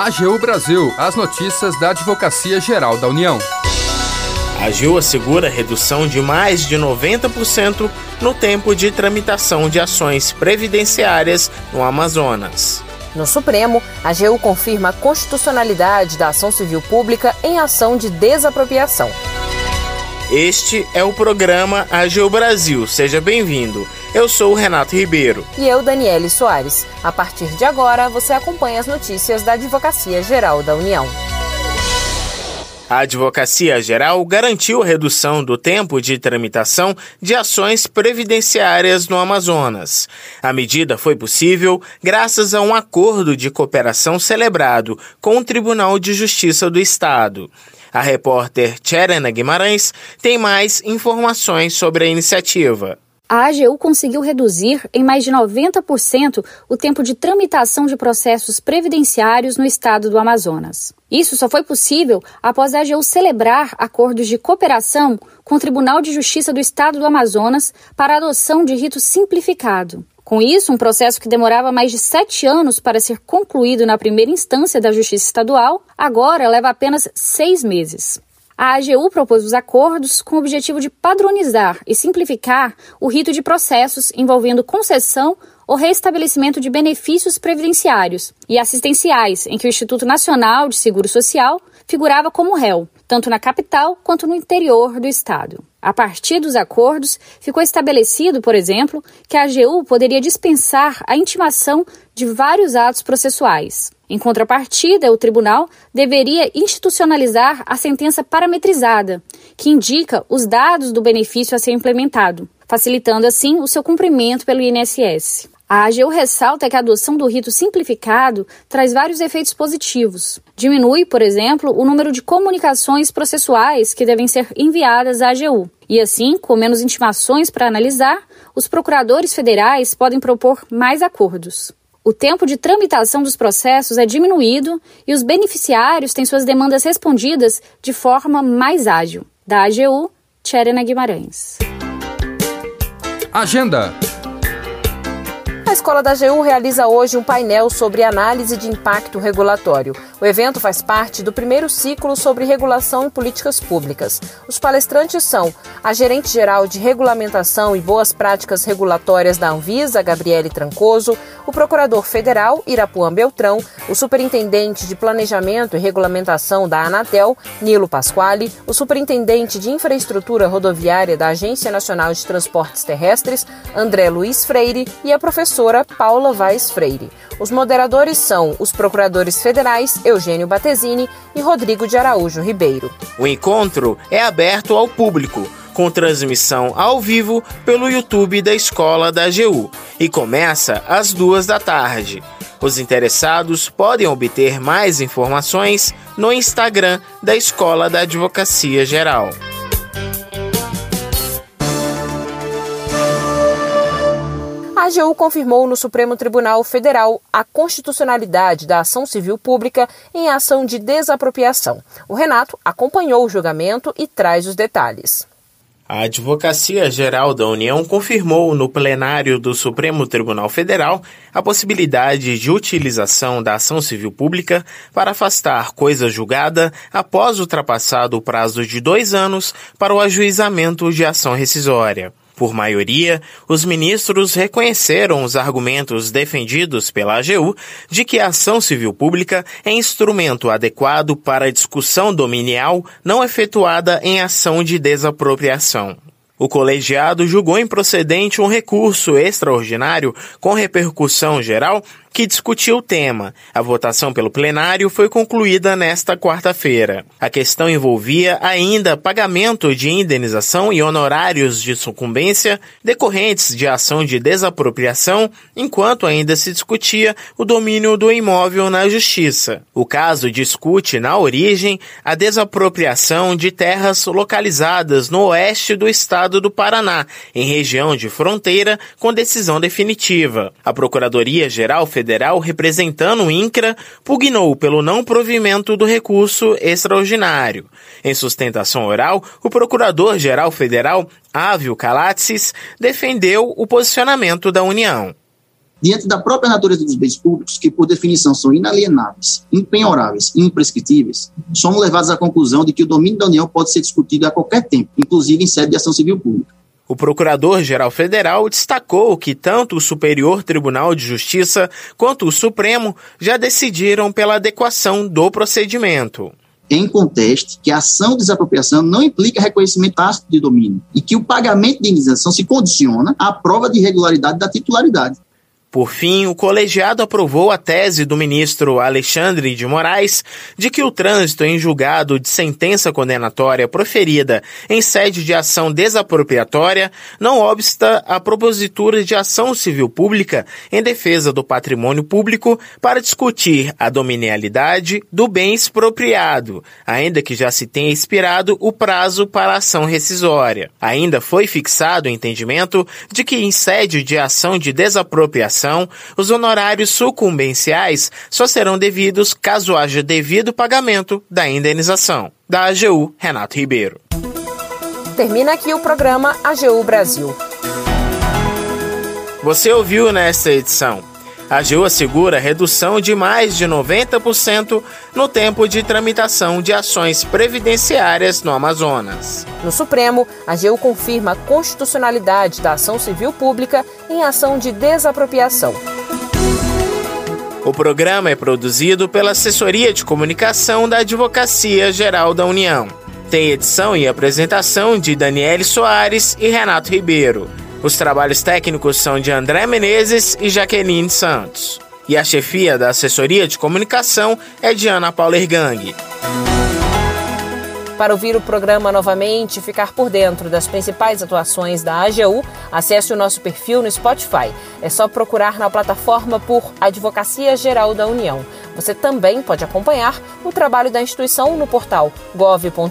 AGU Brasil, as notícias da Advocacia Geral da União. A AGU assegura redução de mais de 90% no tempo de tramitação de ações previdenciárias no Amazonas. No Supremo, a AGU confirma a constitucionalidade da ação civil pública em ação de desapropriação. Este é o programa AGU Brasil. Seja bem-vindo. Eu sou o Renato Ribeiro. E eu, Daniele Soares. A partir de agora, você acompanha as notícias da Advocacia Geral da União. A Advocacia Geral garantiu redução do tempo de tramitação de ações previdenciárias no Amazonas. A medida foi possível graças a um acordo de cooperação celebrado com o Tribunal de Justiça do Estado. A repórter Tcherena Guimarães tem mais informações sobre a iniciativa. A AGU conseguiu reduzir em mais de 90% o tempo de tramitação de processos previdenciários no estado do Amazonas. Isso só foi possível após a AGU celebrar acordos de cooperação com o Tribunal de Justiça do Estado do Amazonas para a adoção de rito simplificado. Com isso, um processo que demorava mais de sete anos para ser concluído na primeira instância da Justiça Estadual, agora leva apenas seis meses. A AGU propôs os acordos com o objetivo de padronizar e simplificar o rito de processos envolvendo concessão ou restabelecimento de benefícios previdenciários e assistenciais, em que o Instituto Nacional de Seguro Social figurava como réu, tanto na capital quanto no interior do estado. A partir dos acordos, ficou estabelecido, por exemplo, que a AGU poderia dispensar a intimação de vários atos processuais. Em contrapartida, o tribunal deveria institucionalizar a sentença parametrizada, que indica os dados do benefício a ser implementado, facilitando assim o seu cumprimento pelo INSS. A AGU ressalta que a adoção do rito simplificado traz vários efeitos positivos. Diminui, por exemplo, o número de comunicações processuais que devem ser enviadas à AGU. E assim, com menos intimações para analisar, os procuradores federais podem propor mais acordos. O tempo de tramitação dos processos é diminuído e os beneficiários têm suas demandas respondidas de forma mais ágil. Da AGU, Tcherena Guimarães. Agenda a Escola da AGU realiza hoje um painel sobre análise de impacto regulatório. O evento faz parte do primeiro ciclo sobre regulação e políticas públicas. Os palestrantes são a gerente-geral de regulamentação e boas práticas regulatórias da Anvisa, Gabriele Trancoso, o procurador federal, Irapuã Beltrão, o superintendente de planejamento e regulamentação da Anatel, Nilo Pasquale, o superintendente de infraestrutura rodoviária da Agência Nacional de Transportes Terrestres, André Luiz Freire, e a professora Paula Vaz Freire. Os moderadores são os procuradores federais Eugênio Batesini e Rodrigo de Araújo Ribeiro. O encontro é aberto ao público, com transmissão ao vivo pelo YouTube da Escola da AGU e começa às duas da tarde. Os interessados podem obter mais informações no Instagram da Escola da Advocacia Geral. AGU confirmou no Supremo Tribunal Federal a constitucionalidade da ação civil pública em ação de desapropriação. O Renato acompanhou o julgamento e traz os detalhes. A Advocacia Geral da União confirmou no plenário do Supremo Tribunal Federal a possibilidade de utilização da ação civil pública para afastar coisa julgada após ultrapassado o prazo de dois anos para o ajuizamento de ação rescisória. Por maioria, os ministros reconheceram os argumentos defendidos pela AGU de que a ação civil pública é instrumento adequado para a discussão dominial não efetuada em ação de desapropriação. O colegiado julgou improcedente um recurso extraordinário com repercussão geral que discutiu o tema. A votação pelo plenário foi concluída nesta quarta-feira. A questão envolvia ainda pagamento de indenização e honorários de sucumbência decorrentes de ação de desapropriação, enquanto ainda se discutia o domínio do imóvel na justiça. O caso discute, na origem, a desapropriação de terras localizadas no oeste do estado do Paraná, em região de fronteira, com decisão definitiva. A Procuradoria-Geral Federal representando o INCRA pugnou pelo não provimento do recurso extraordinário. Em sustentação oral, o Procurador-Geral Federal, Ávio Calatsis, defendeu o posicionamento da União. Diante da própria natureza dos bens públicos, que por definição são inalienáveis, impenhoráveis e imprescritíveis, somos levados à conclusão de que o domínio da União pode ser discutido a qualquer tempo, inclusive em sede de ação civil pública. O Procurador-Geral Federal destacou que tanto o Superior Tribunal de Justiça quanto o Supremo já decidiram pela adequação do procedimento em conteste que a ação de desapropriação não implica reconhecimento tácito de domínio e que o pagamento de indenização se condiciona à prova de irregularidade da titularidade. Por fim, o colegiado aprovou a tese do ministro Alexandre de Moraes de que o trânsito em julgado de sentença condenatória proferida em sede de ação desapropriatória não obsta a propositura de ação civil pública em defesa do patrimônio público para discutir a dominialidade do bem expropriado, ainda que já se tenha expirado o prazo para a ação rescisória. Ainda foi fixado o entendimento de que em sede de ação de desapropriação os honorários sucumbenciais só serão devidos caso haja devido pagamento da indenização. Da AGU, Renato Ribeiro. Termina aqui o programa AGU Brasil. Você ouviu nesta edição AGU assegura redução de mais de 90% no tempo de tramitação de ações previdenciárias no Amazonas. No Supremo, a AGU confirma a constitucionalidade da ação civil pública em ação de desapropriação. O programa é produzido pela Assessoria de Comunicação da Advocacia Geral da União. Tem edição e apresentação de Daniele Soares e Renato Ribeiro. Os trabalhos técnicos são de André Menezes e Jaqueline Santos. E a chefia da assessoria de comunicação é de Ana Paula Ergang. Para ouvir o programa novamente e ficar por dentro das principais atuações da AGU, acesse o nosso perfil no Spotify. É só procurar na plataforma por Advocacia Geral da União. Você também pode acompanhar o trabalho da instituição no portal gov.br/agu.